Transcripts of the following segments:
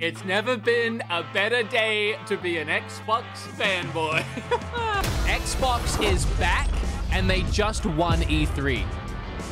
It's never been a better day to be an Xbox fanboy. Xbox is back and they just won E3.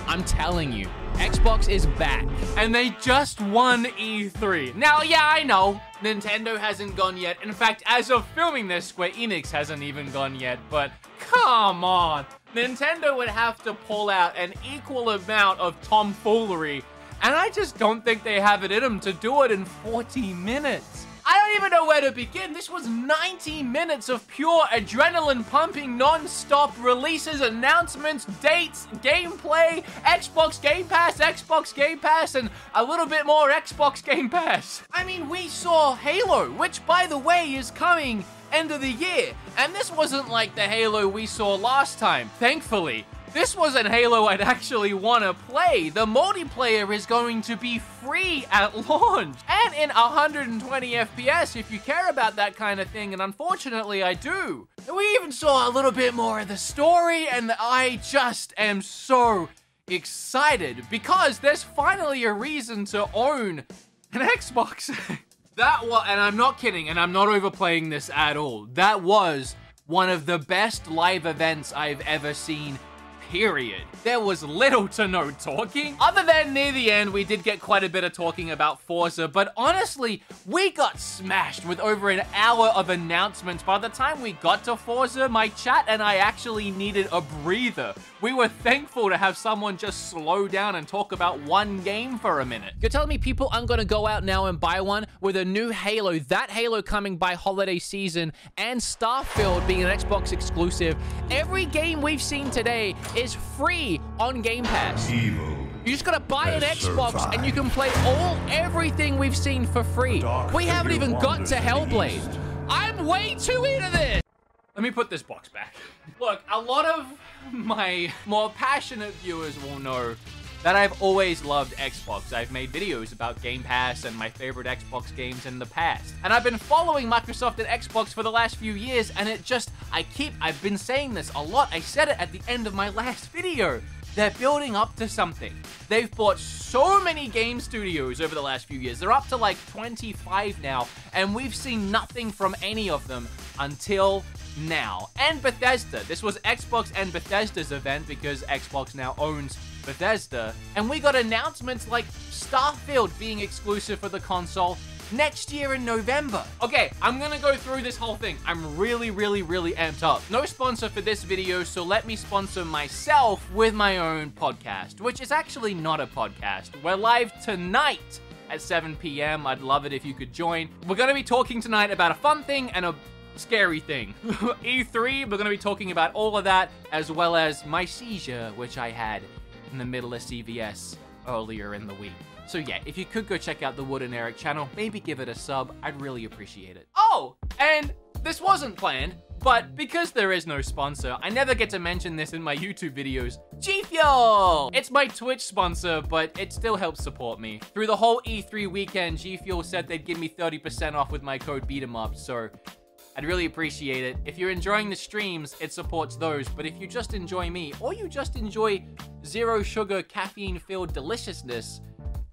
I'm telling you, Xbox is back and they just won E3. Now, yeah, I know Nintendo hasn't gone yet. In fact, as of filming this, Square Enix hasn't even gone yet, but come on. Nintendo would have to pull out an equal amount of tomfoolery and I just don't think they have it in them to do it in 40 minutes. I don't even know where to begin. This was 90 minutes of pure adrenaline pumping, non stop releases, announcements, dates, gameplay, Xbox Game Pass, Xbox Game Pass, and a little bit more Xbox Game Pass. I mean, we saw Halo, which, by the way, is coming end of the year. And this wasn't like the Halo we saw last time, thankfully. This wasn't Halo I'd actually want to play. The multiplayer is going to be free at launch and in 120 FPS if you care about that kind of thing, and unfortunately I do. We even saw a little bit more of the story, and I just am so excited because there's finally a reason to own an Xbox. that was, and I'm not kidding, and I'm not overplaying this at all. That was one of the best live events I've ever seen period. There was little to no talking. Other than near the end, we did get quite a bit of talking about Forza, but honestly, we got smashed with over an hour of announcements. By the time we got to Forza, my chat and I actually needed a breather. We were thankful to have someone just slow down and talk about one game for a minute. You're telling me people aren't gonna go out now and buy one with a new Halo, that Halo coming by holiday season, and Starfield being an Xbox exclusive. Every game we've seen today is free on Game Pass. Evil. You just gotta buy an Xbox survived. and you can play all everything we've seen for free. We haven't even got to Hellblade. I'm way too into this. Let me put this box back. Look, a lot of my more passionate viewers will know that I've always loved Xbox. I've made videos about Game Pass and my favorite Xbox games in the past. And I've been following Microsoft and Xbox for the last few years, and it just, I keep, I've been saying this a lot. I said it at the end of my last video. They're building up to something. They've bought so many game studios over the last few years. They're up to like 25 now, and we've seen nothing from any of them until now. And Bethesda. This was Xbox and Bethesda's event because Xbox now owns Bethesda. And we got announcements like Starfield being exclusive for the console next year in November. Okay, I'm gonna go through this whole thing. I'm really, really, really amped up. No sponsor for this video, so let me sponsor myself with my own podcast, which is actually not a podcast. We're live tonight at 7 p.m. I'd love it if you could join. We're gonna be talking tonight about a fun thing and a scary thing. E3, we're gonna be talking about all of that, as well as my seizure, which I had in the middle of CVS earlier in the week. So yeah, if you could go check out the Wood and Eric channel, maybe give it a sub, I'd really appreciate it. Oh, and this wasn't planned, but because there is no sponsor, I never get to mention this in my YouTube videos. G Fuel! It's my Twitch sponsor, but it still helps support me. Through the whole E3 weekend, G Fuel said they'd give me 30% off with my code BEATEMUP, so I'd really appreciate it. If you're enjoying the streams, it supports those. But if you just enjoy me, or you just enjoy zero sugar, caffeine filled deliciousness,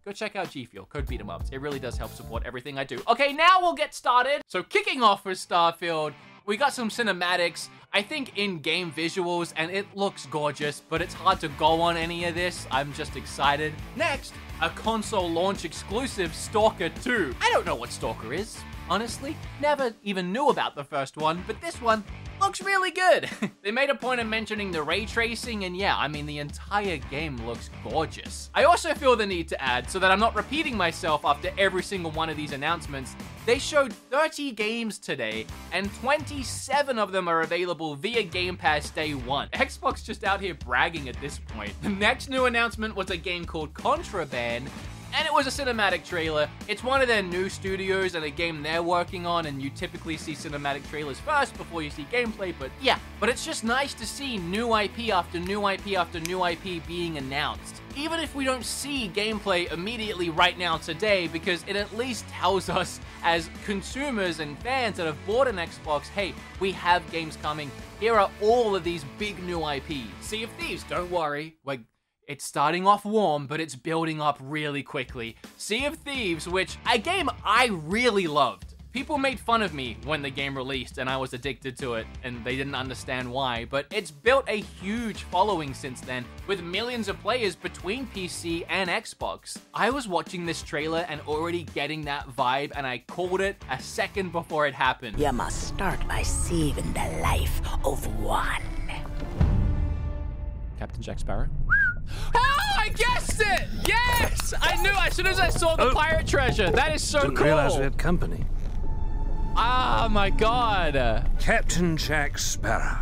go check out G Fuel. Code beat 'em ups. It really does help support everything I do. Okay, now we'll get started. So, kicking off with Starfield, we got some cinematics. I think in-game visuals, and it looks gorgeous, but it's hard to go on any of this. I'm just excited. Next, a console launch exclusive Stalker 2. I don't know what Stalker is honestly. Never even knew about the first one, but this one looks really good. they made a point of mentioning the ray tracing, and yeah, I mean, the entire game looks gorgeous. I also feel the need to add, so that I'm not repeating myself after every single one of these announcements, they showed 30 games today, and 27 of them are available via Game Pass day one. Xbox just out here bragging at this point. The next new announcement was a game called Contraband, and it was a cinematic trailer. It's one of their new studios and a game they're working on, and you typically see cinematic trailers first before you see gameplay, but yeah. But it's just nice to see new IP after new IP after new IP being announced. Even if we don't see gameplay immediately right now today, because it at least tells us as consumers and fans that have bought an Xbox, hey, we have games coming. Here are all of these big new IPs. Sea of Thieves, don't worry. We're It's starting off warm, but it's building up really quickly. Sea of Thieves, which a game I really loved. People made fun of me when the game released and I was addicted to it and they didn't understand why, but it's built a huge following since then with millions of players between PC and Xbox. I was watching this trailer and already getting that vibe and I called it a second before it happened. You must start by saving the life of one. Captain Jack Sparrow? I guessed it! Yes! I knew as soon as I saw the oh. pirate treasure. That is so Didn't cool. realize we had company. Ah, oh my god. Captain Jack Sparrow.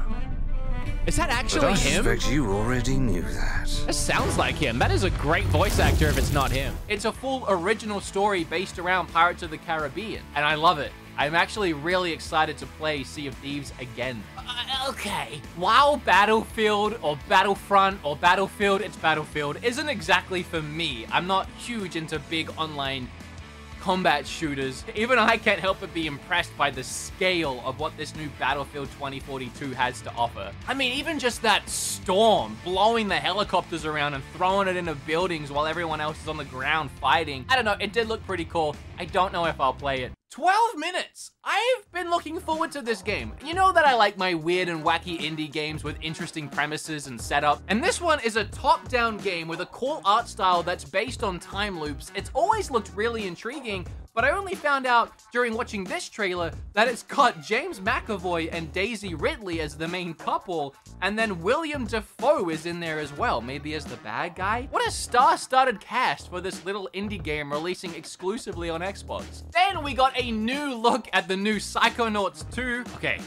Is that actually but I him? I suspect you already knew that. That sounds like him. That is a great voice actor if it's not him. It's a full original story based around Pirates of the Caribbean, and I love it. I'm actually really excited to play Sea of Thieves again. Uh, okay. While Battlefield or Battlefront or Battlefield, it's Battlefield, isn't exactly for me. I'm not huge into big online combat shooters, even I can't help but be impressed by the scale of what this new Battlefield 2042 has to offer. I mean, even just that storm, blowing the helicopters around and throwing it into buildings while everyone else is on the ground fighting. I don't know, it did look pretty cool. I don't know if I'll play it. 12 minutes! I've been looking forward to this game. You know that I like my weird and wacky indie games with interesting premises and setup, and this one is a top-down game with a cool art style that's based on time loops. It's always looked really intriguing, but I only found out during watching this trailer that it's got James McAvoy and Daisy Ridley as the main couple, and then William Dafoe is in there as well, maybe as the bad guy? What a star-studded cast for this little indie game releasing exclusively on Xbox. Then we got a new look at the new Psychonauts 2. Okay,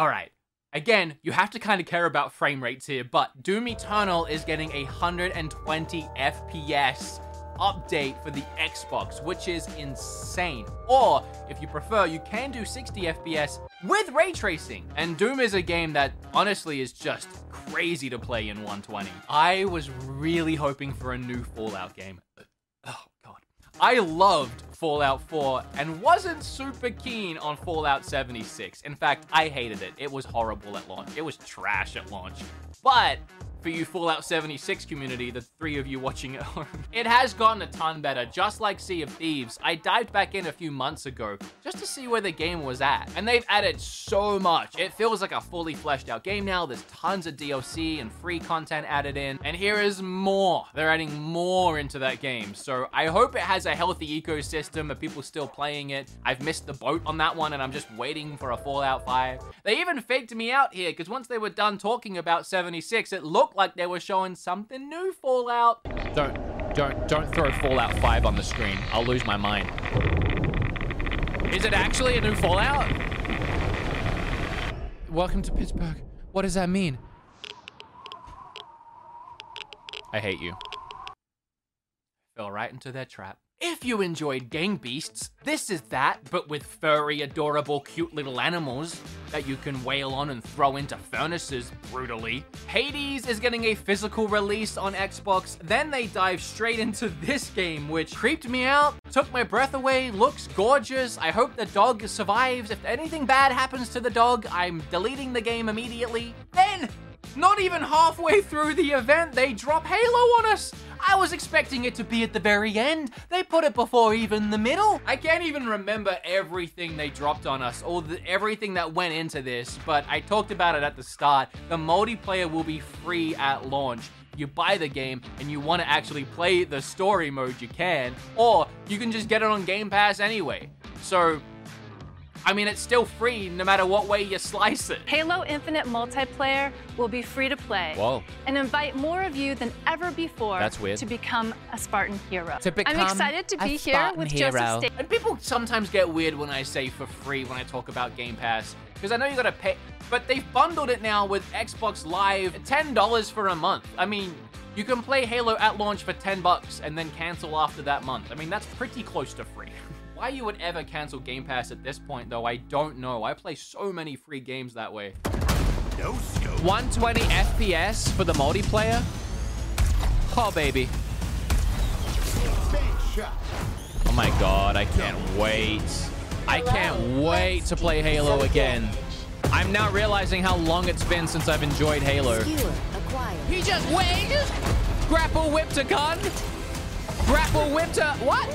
alright. Again, you have to kind of care about frame rates here, but Doom Eternal is getting a 120 FPS update for the Xbox, which is insane. Or, if you prefer, you can do 60 FPS with ray tracing. And Doom is a game that honestly is just crazy to play in 120. I was really hoping for a new Fallout game. Oh, God. I loved Fallout 4 and wasn't super keen on Fallout 76. In fact, I hated it. It was horrible at launch. It was trash at launch. But for you Fallout 76 community, the three of you watching at home. It has gotten a ton better, just like Sea of Thieves. I dived back in a few months ago just to see where the game was at, and they've added so much. It feels like a fully fleshed out game now. There's tons of DLC and free content added in, and here is more. They're adding more into that game, so I hope it has a healthy ecosystem of people still playing it. I've missed the boat on that one, and I'm just waiting for a Fallout 5. They even faked me out here, because once they were done talking about 76, it looked like they were showing something new Fallout. Don't, don't, don't throw Fallout 5 on the screen. I'll lose my mind. Is it actually a new Fallout? Welcome to Pittsburgh. What does that mean? I hate you. Fell right into their trap. If you enjoyed Gang Beasts, this is that, but with furry, adorable, cute little animals that you can wail on and throw into furnaces brutally. Hades is getting a physical release on Xbox, then they dive straight into this game, which creeped me out, took my breath away, looks gorgeous. I hope the dog survives. If anything bad happens to the dog, I'm deleting the game immediately. Then not even halfway through the event, they drop Halo on us! I was expecting it to be at the very end. They put it before even the middle. I can't even remember everything they dropped on us, or the, everything that went into this, but I talked about it at the start. The multiplayer will be free at launch you buy the game and you want to actually play the story mode, you can, or you can just get it on Game Pass anyway. So I mean, it's still free no matter what way you slice it. Halo Infinite multiplayer will be free to play. Whoa. And invite more of you than ever before That's weird. to become a Spartan hero. To become I'm excited to be here Spartan with hero. Joseph Sta- And people sometimes get weird when I say for free when I talk about Game Pass. Because I know you gotta pay, but they've bundled it now with Xbox Live, $10 for a month. I mean, you can play Halo at launch for 10 bucks and then cancel after that month. I mean, that's pretty close to free. Why you would ever cancel Game Pass at this point, though, I don't know. I play so many free games that way. No scope. 120 FPS for the multiplayer? Oh, baby. Oh my god, I can't wait. I can't wait to play Halo again. I'm now realizing how long it's been since I've enjoyed Halo. He just wait. Grapple whip to gun. Grapple whip to what?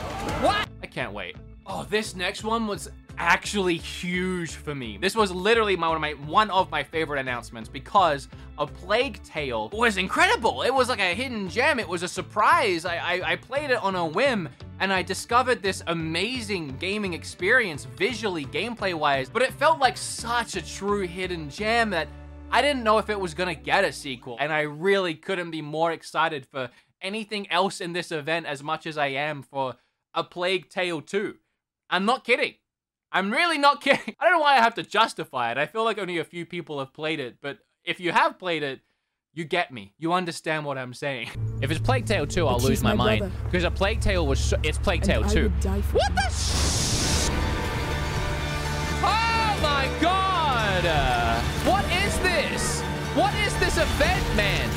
What? I can't wait. Oh, this next one was actually huge for me. This was literally my, one of my one of my favorite announcements because a Plague Tale was incredible. It was like a hidden gem. It was a surprise. I, I, I played it on a whim and I discovered this amazing gaming experience visually, gameplay wise, but it felt like such a true hidden gem that I didn't know if it was gonna get a sequel, and I really couldn't be more excited for anything else in this event as much as I am for A Plague Tale 2. I'm not kidding. I'm really not kidding. I don't know why I have to justify it. I feel like only a few people have played it, but if you have played it, you get me. You understand what I'm saying. If it's Plague Tale 2, I'll But lose my, my mind. Because a Plague Tale was so, it's Plague Tale I 2. would die What the sh- Oh my god! Uh, What is this? What is this event, man?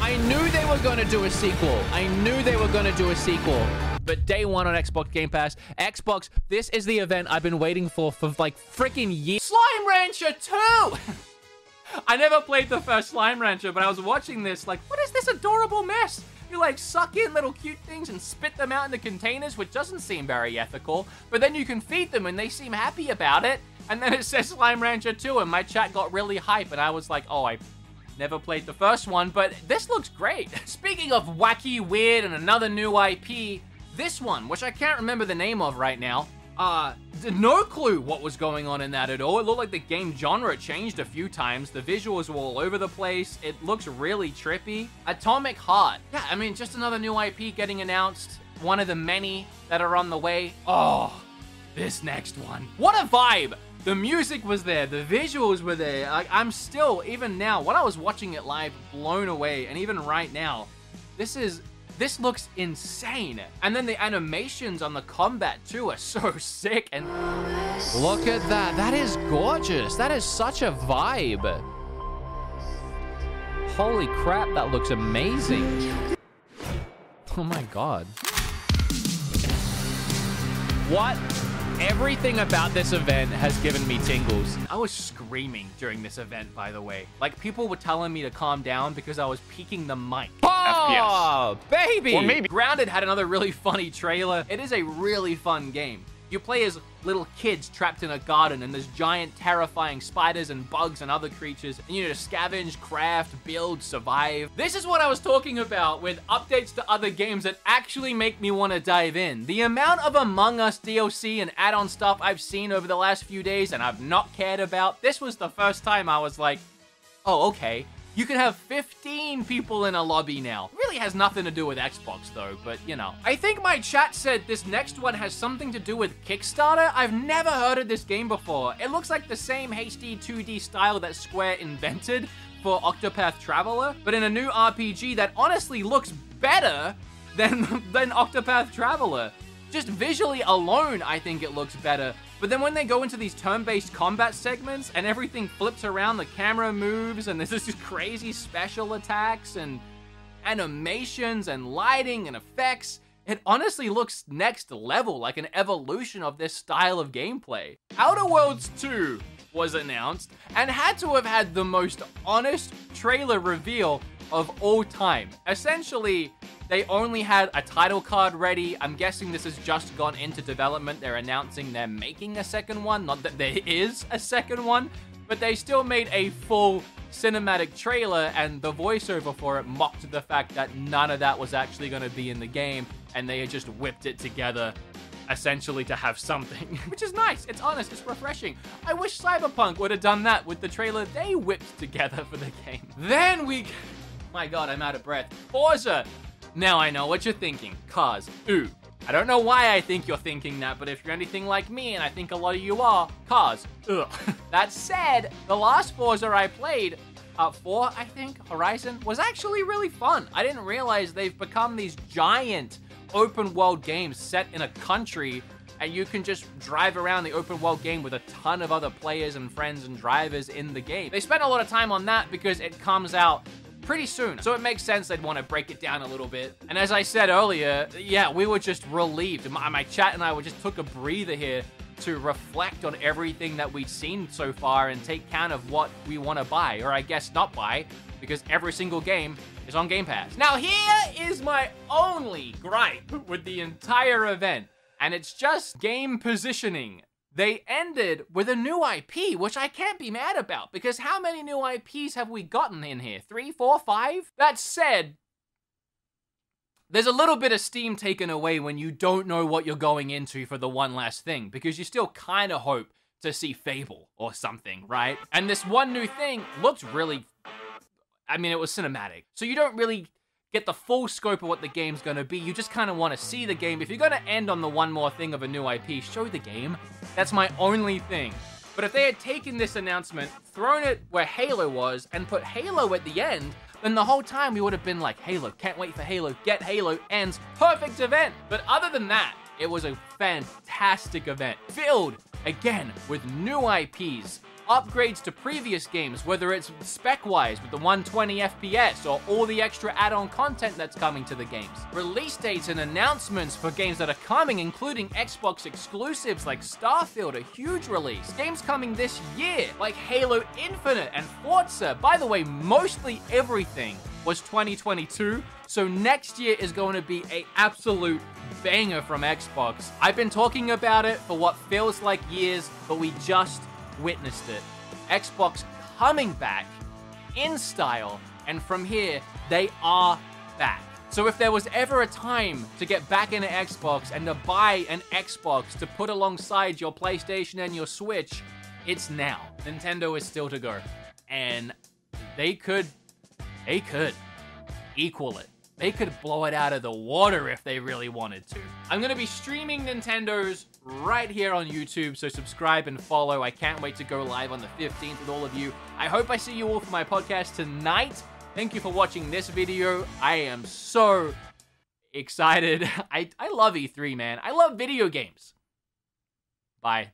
I knew they were going to do a sequel. I knew they were going to do a sequel. But day one on Xbox Game Pass, Xbox, this is the event I've been waiting for for like freaking years. Slime Rancher 2! I never played the first Slime Rancher, but I was watching this like, what is this adorable mess? You like suck in little cute things and spit them out into containers, which doesn't seem very ethical, but then you can feed them and they seem happy about it. And then it says Slime Rancher 2, and my chat got really hype, and I was like, oh, I never played the first one, but this looks great. Speaking of wacky, weird, and another new IP, this one, which I can't remember the name of right now, uh, no clue what was going on in that at all. It looked like the game genre changed a few times. The visuals were all over the place. It looks really trippy. Atomic Heart. Yeah, I mean, just another new IP getting announced. One of the many that are on the way. Oh, this next one. What a vibe! The music was there, the visuals were there. Like, I'm still, even now, when I was watching it live, blown away. And even right now, this is this looks insane. And then the animations on the combat too are so sick. And look at that. That is gorgeous. That is such a vibe. Holy crap, that looks amazing. Oh my god. What? Everything about this event has given me tingles. I was screaming during this event, by the way. Like, people were telling me to calm down because I was peaking the mic. Oh, baby! Or maybe- Grounded had another really funny trailer. It is a really fun game. You play as little kids trapped in a garden, and there's giant, terrifying spiders and bugs and other creatures. And you need to scavenge, craft, build, survive. This is what I was talking about with updates to other games that actually make me want to dive in. The amount of Among Us DLC and add-on stuff I've seen over the last few days and I've not cared about. This was the first time I was like, oh, okay. You can have 15 people in a lobby now. Really has nothing to do with Xbox though, but you know. I think my chat said this next one has something to do with Kickstarter. I've never heard of this game before. It looks like the same HD 2D style that Square invented for Octopath Traveler, but in a new RPG that honestly looks better than, than Octopath Traveler. Just visually alone, I think it looks better. But then when they go into these turn-based combat segments and everything flips around, the camera moves, and there's this crazy special attacks and animations and lighting and effects, it honestly looks next level, like an evolution of this style of gameplay. Outer Worlds 2 was announced and had to have had the most honest trailer reveal of all time. Essentially, they only had a title card ready. I'm guessing this has just gone into development. They're announcing they're making a second one. Not that there is a second one, but they still made a full cinematic trailer, and the voiceover for it mocked the fact that none of that was actually going to be in the game, and they had just whipped it together essentially to have something, which is nice. It's honest, it's refreshing. I wish Cyberpunk would have done that with the trailer they whipped together for the game. Then we. My god, I'm out of breath. Forza! Now I know what you're thinking. Cars. Ooh. I don't know why I think you're thinking that, but if you're anything like me, and I think a lot of you are, cars. Ugh. that said, the last Forza I played, uh, 4, I think, Horizon, was actually really fun. I didn't realize they've become these giant open world games set in a country and you can just drive around the open world game with a ton of other players and friends and drivers in the game. They spent a lot of time on that because it comes out pretty soon. So it makes sense they'd want to break it down a little bit. And as I said earlier, yeah, we were just relieved. My, my chat and I just took a breather here to reflect on everything that we've seen so far and take count of what we want to buy, or I guess not buy, because every single game is on Game Pass. Now, here is my only gripe with the entire event, and it's just game positioning. They ended with a new IP, which I can't be mad about because how many new IPs have we gotten in here? Three, four, five? That said, there's a little bit of steam taken away when you don't know what you're going into for the one last thing because you still kind of hope to see Fable or something, right? And this one new thing looked really. I mean, it was cinematic. So you don't really get the full scope of what the game's gonna be. You just kind of want to see the game. If you're gonna end on the one more thing of a new IP, show the game. That's my only thing. But if they had taken this announcement, thrown it where Halo was, and put Halo at the end, then the whole time we would have been like, Halo, can't wait for Halo, get Halo, ends, perfect event. But other than that, it was a fantastic event, filled again with new IPs, upgrades to previous games, whether it's spec wise with the 120 FPS or all the extra add on content that's coming to the games, release dates and announcements for games that are coming, including Xbox exclusives like Starfield, a huge release, games coming this year like Halo Infinite and Forza. By the way, mostly everything was 2022. So next year is going to be a absolute banger from Xbox. I've been talking about it for what feels like years, but we just witnessed it. Xbox coming back in style, and from here, they are back. So if there was ever a time to get back into Xbox and to buy an Xbox to put alongside your PlayStation and your Switch, it's now. Nintendo is still to go. And they could they could equal it. They could blow it out of the water if they really wanted to. I'm gonna be streaming Nintendo's right here on YouTube, so subscribe and follow. I can't wait to go live on the 15th with all of you. I hope I see you all for my podcast tonight. Thank you for watching this video. I am so excited. I, I love E3, man. I love video games. Bye.